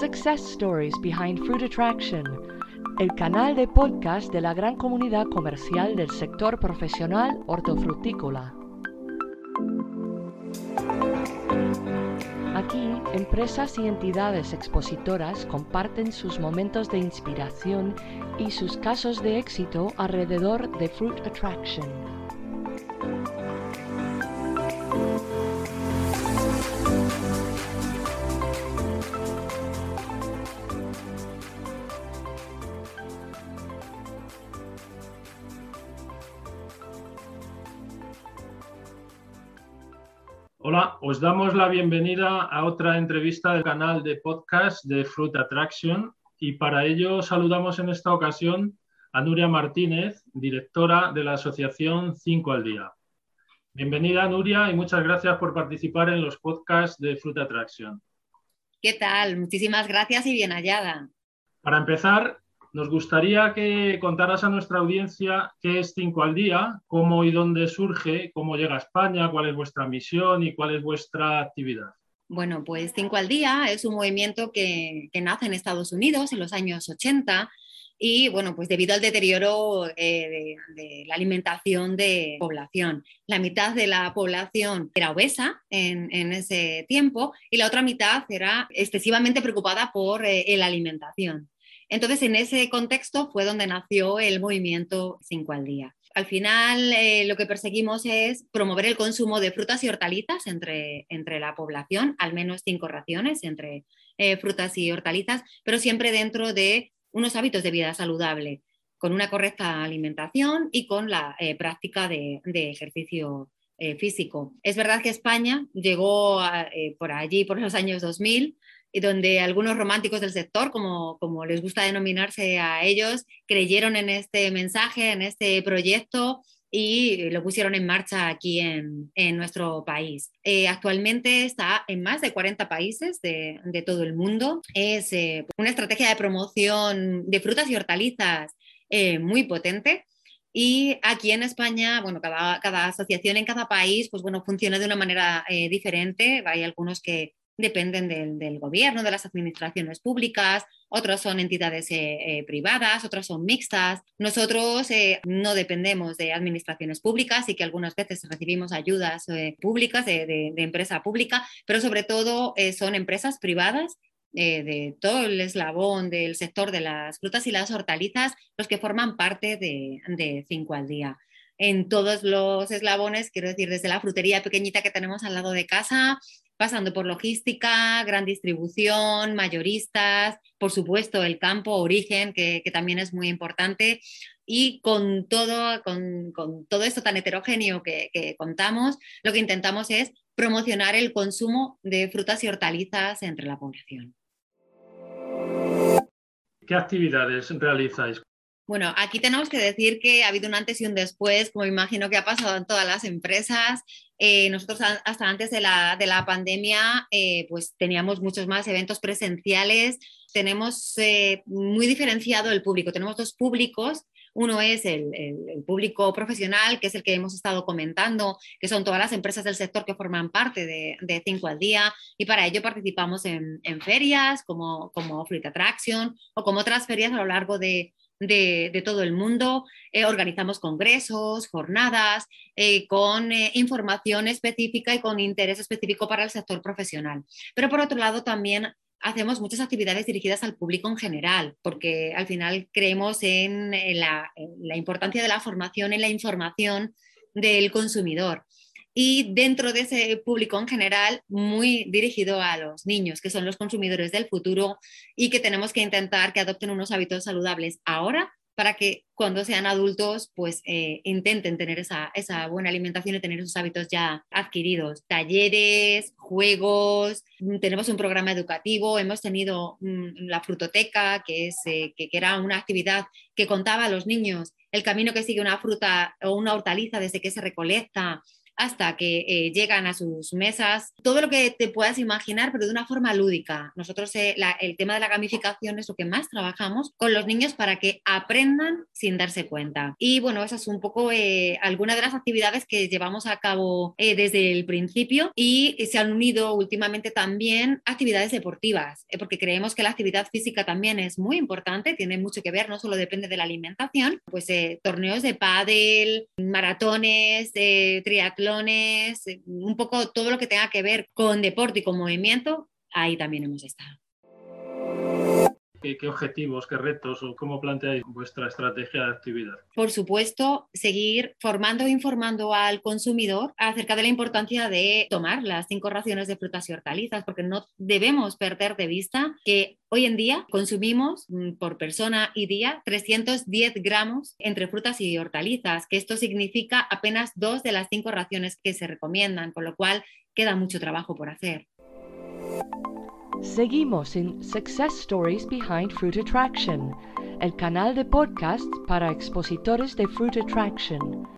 Success Stories Behind Fruit Attraction, el canal de podcast de la gran comunidad comercial del sector profesional hortofrutícola. Aquí, empresas y entidades expositoras comparten sus momentos de inspiración y sus casos de éxito alrededor de Fruit Attraction. Hola, os damos la bienvenida a otra entrevista del canal de podcast de Fruit Attraction y para ello saludamos en esta ocasión a Nuria Martínez, directora de la asociación 5 al Día. Bienvenida Nuria y muchas gracias por participar en los podcasts de Fruit Attraction. ¿Qué tal? Muchísimas gracias y bien hallada. Para empezar, nos gustaría que contaras a nuestra audiencia qué es Cinco al Día, cómo y dónde surge, cómo llega a España, cuál es vuestra misión y cuál es vuestra actividad. Bueno, pues Cinco al Día es un movimiento que, nace en Estados Unidos en los años 80 y bueno, pues debido al deterioro eh, de, la alimentación de población. La mitad de la población era obesa en, ese tiempo y la otra mitad era excesivamente preocupada por eh, la alimentación. Entonces, en ese contexto fue donde nació el movimiento 5 al día. Al final, eh, lo que perseguimos es promover el consumo de frutas y hortalizas entre, entre la población, al menos cinco raciones entre eh, frutas y hortalizas, pero siempre dentro de unos hábitos de vida saludable, con una correcta alimentación y con la eh, práctica de, ejercicio físico. Es verdad que España llegó por allí, por los años 2000, y donde algunos románticos del sector, como, como les gusta denominarse a ellos, creyeron en este mensaje, en este proyecto y lo pusieron en marcha aquí en, en nuestro país. Eh, actualmente está en más de 40 países de, de todo el mundo. Es eh, una estrategia de promoción de frutas y hortalizas eh, muy potente. Y aquí en España, bueno, cada, cada, asociación en cada país, pues bueno, funciona de una manera diferente. Hay algunos que dependen del, gobierno, de las administraciones públicas, otros son entidades eh, eh, privadas, otros son mixtas. Nosotros eh, no dependemos de administraciones públicas y que algunas veces recibimos ayudas públicas de, empresa pública, pero sobre todo son empresas privadas de todo el eslabón del sector de las frutas y las hortalizas los que forman parte de, de Cinco al Día en todos los eslabones, quiero decir, desde la frutería pequeñita que tenemos al lado de casa pasando por logística, gran distribución, mayoristas, por supuesto el campo, origen, que, también es muy importante. Y con todo, con, todo esto tan heterogéneo que, que contamos, lo que intentamos es promocionar el consumo de frutas y hortalizas entre la población. ¿Qué actividades realizáis? Bueno, aquí tenemos que decir que ha habido un antes y un después, como imagino que ha pasado en todas las empresas. Eh, nosotros hasta antes de la, pandemia, eh, pues teníamos muchos más eventos presenciales. Tenemos eh, muy diferenciado el público. Tenemos dos públicos. Uno es el, público profesional, que es el que hemos estado comentando, que son todas las empresas del sector que forman parte de, de Cinco al Día, y para ello participamos en, ferias como, como Fruit Attraction o como otras ferias a lo largo de, de, todo el mundo. Eh, organizamos congresos, jornadas, eh, con eh, información específica y con interés específico para el sector profesional. Pero por otro lado, también hacemos muchas actividades dirigidas al público en general, porque al final creemos en la, en la importancia de la formación, en la información del consumidor y dentro de ese público en general muy dirigido a los niños, que son los consumidores del futuro y que tenemos que intentar que adopten unos hábitos saludables ahora para que cuando sean adultos pues eh, intenten tener esa, esa, buena alimentación y tener esos hábitos ya adquiridos. Talleres, juegos, mm, tenemos un programa educativo, hemos tenido mm, la frutoteca, que, es, eh, que, que era una actividad que contaba a los niños el camino que sigue una fruta o una hortaliza desde que se recolecta hasta que eh, llegan a sus mesas, todo lo que te puedas imaginar, pero de una forma lúdica. Nosotros eh, el tema de la gamificación es lo que más trabajamos con los niños para que aprendan sin darse cuenta. Y bueno, esa es un poco eh, alguna de las actividades que llevamos a cabo desde el principio y se han unido últimamente también actividades deportivas, porque creemos que la actividad física también es muy importante, tiene mucho que ver, no solo depende de la alimentación, pues torneos de pádel, maratones, triatlón, eh, un poco todo lo que tenga que ver con deporte y con movimiento, ahí también hemos estado. ¿Qué, objetivos, qué retos o cómo planteáis vuestra estrategia de actividad? Por supuesto, seguir formando e informando al consumidor acerca de la importancia de tomar las cinco raciones de frutas y hortalizas, porque no debemos perder de vista que hoy en día consumimos mm, por persona y día 310 gramos entre frutas y hortalizas, que esto significa apenas dos de las cinco raciones que se recomiendan, con lo cual queda mucho trabajo por hacer. Seguimos en Success Stories Behind Fruit Attraction, el canal de podcast para expositores de Fruit Attraction.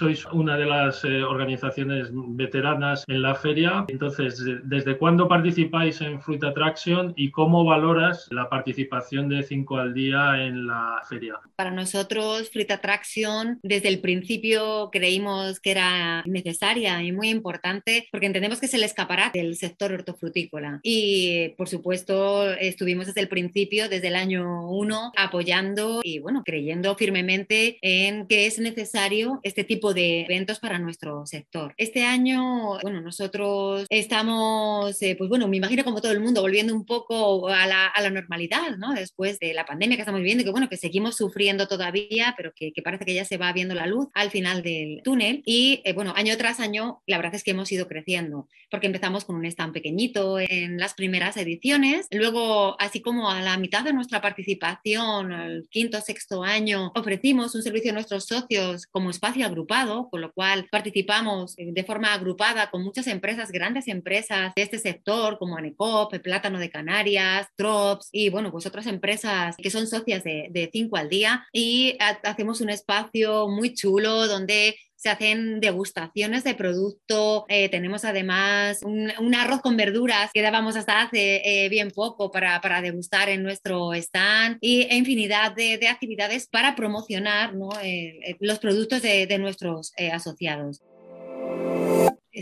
Sois una de las eh, organizaciones veteranas en la feria. Entonces, ¿desde cuándo participáis en Fruit Attraction y cómo valoras la participación de 5 al día en la feria? Para nosotros, Fruit Attraction, desde el principio creímos que era necesaria y muy importante porque entendemos que es el escaparate del sector hortofrutícola. Y, por supuesto, estuvimos desde el principio, desde el año 1, apoyando y, bueno, creyendo firmemente en que es necesario este tipo de eventos para nuestro sector. Este año, bueno, nosotros estamos, eh, pues bueno, me imagino como todo el mundo, volviendo un poco a la, a la, normalidad, ¿no? Después de la pandemia que estamos viviendo, que bueno, que seguimos sufriendo todavía, pero que, que parece que ya se va viendo la luz al final del túnel. Y eh, bueno, año tras año, la verdad es que hemos ido creciendo, porque empezamos con un stand pequeñito en las primeras ediciones, luego, así como a la mitad de nuestra participación, el quinto, sexto año, ofrecimos un servicio a nuestros socios como espacio agrupado con lo cual participamos de forma agrupada con muchas empresas, grandes empresas de este sector, como Anecop, Plátano de Canarias, Drops y bueno, pues otras empresas que son socias de 5 al día. Y hacemos un espacio muy chulo donde se hacen degustaciones de producto, eh, tenemos además un, arroz con verduras que dábamos hasta hace eh, bien poco para, para, degustar en nuestro stand y infinidad de, de actividades para promocionar ¿no? Eh, los productos de, de nuestros asociados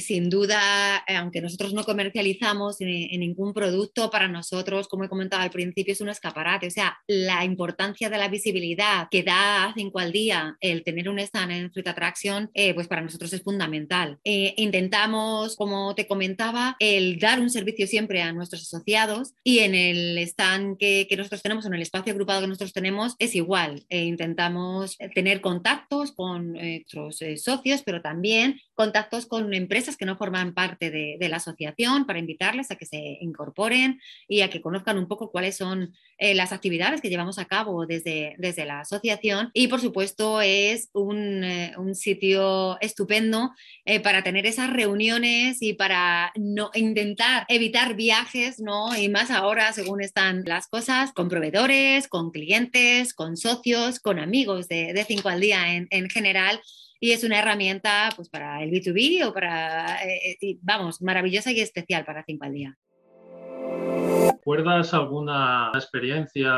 sin duda, eh, aunque nosotros no comercializamos en, ningún producto, para nosotros, como he comentado al principio, es un escaparate. O sea, la importancia de la visibilidad que da a cinco al día el tener un stand en Fruit Attraction, eh, pues para nosotros es fundamental. Eh, intentamos, como te comentaba, el dar un servicio siempre a nuestros asociados y en el stand que, que nosotros tenemos, en el espacio agrupado que nosotros tenemos, es igual. intentamos tener contactos con nuestros socios, pero también contactos con empresas que no forman parte de, la asociación para invitarles a que se incorporen y a que conozcan un poco cuáles son eh, las actividades que llevamos a cabo desde, desde la asociación. Y por supuesto es un, eh, sitio estupendo eh, para tener esas reuniones y para no, intentar evitar viajes, ¿no? Y más ahora, según están las cosas, con proveedores, con clientes, con socios, con amigos de, de cinco al día en, en general y es una herramienta pues, para el B2B o para, eh, eh, vamos, maravillosa y especial para 5 al día. ¿Recuerdas alguna experiencia?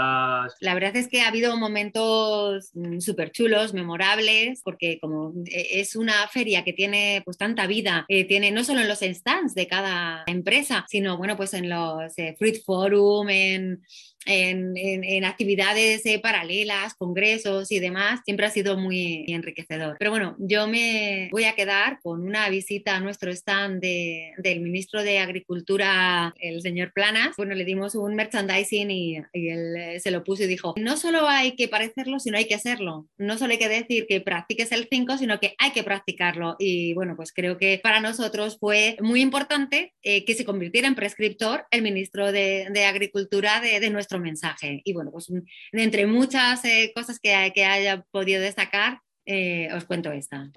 La verdad es que ha habido momentos mm, súper chulos, memorables, porque como eh, es una feria que tiene pues tanta vida, tiene no solo en los stands de cada empresa, sino bueno, pues en los Fruit Forum, en en, actividades eh, paralelas, congresos y demás, siempre ha sido muy enriquecedor. Pero bueno, yo me voy a quedar con una visita a nuestro stand del ministro de Agricultura, el señor Planas. Bueno, le dimos un merchandising y, él eh, se lo puso y dijo, no solo hay que parecerlo, sino hay que hacerlo. No solo hay que decir que practiques el 5, sino que hay que practicarlo. Y bueno, pues creo que para nosotros fue muy importante eh, que se convirtiera en prescriptor el ministro de, Agricultura de, de nuestro mensaje. Y bueno, pues entre muchas eh, cosas que, que, haya podido destacar, eh, os cuento esta.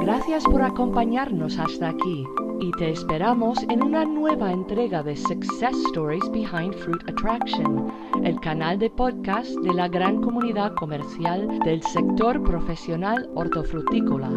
Gracias por acompañarnos hasta aquí. y te esperamos en una nueva entrega de Success Stories Behind Fruit Attraction, el canal de podcast de la gran comunidad comercial del sector profesional hortofrutícola.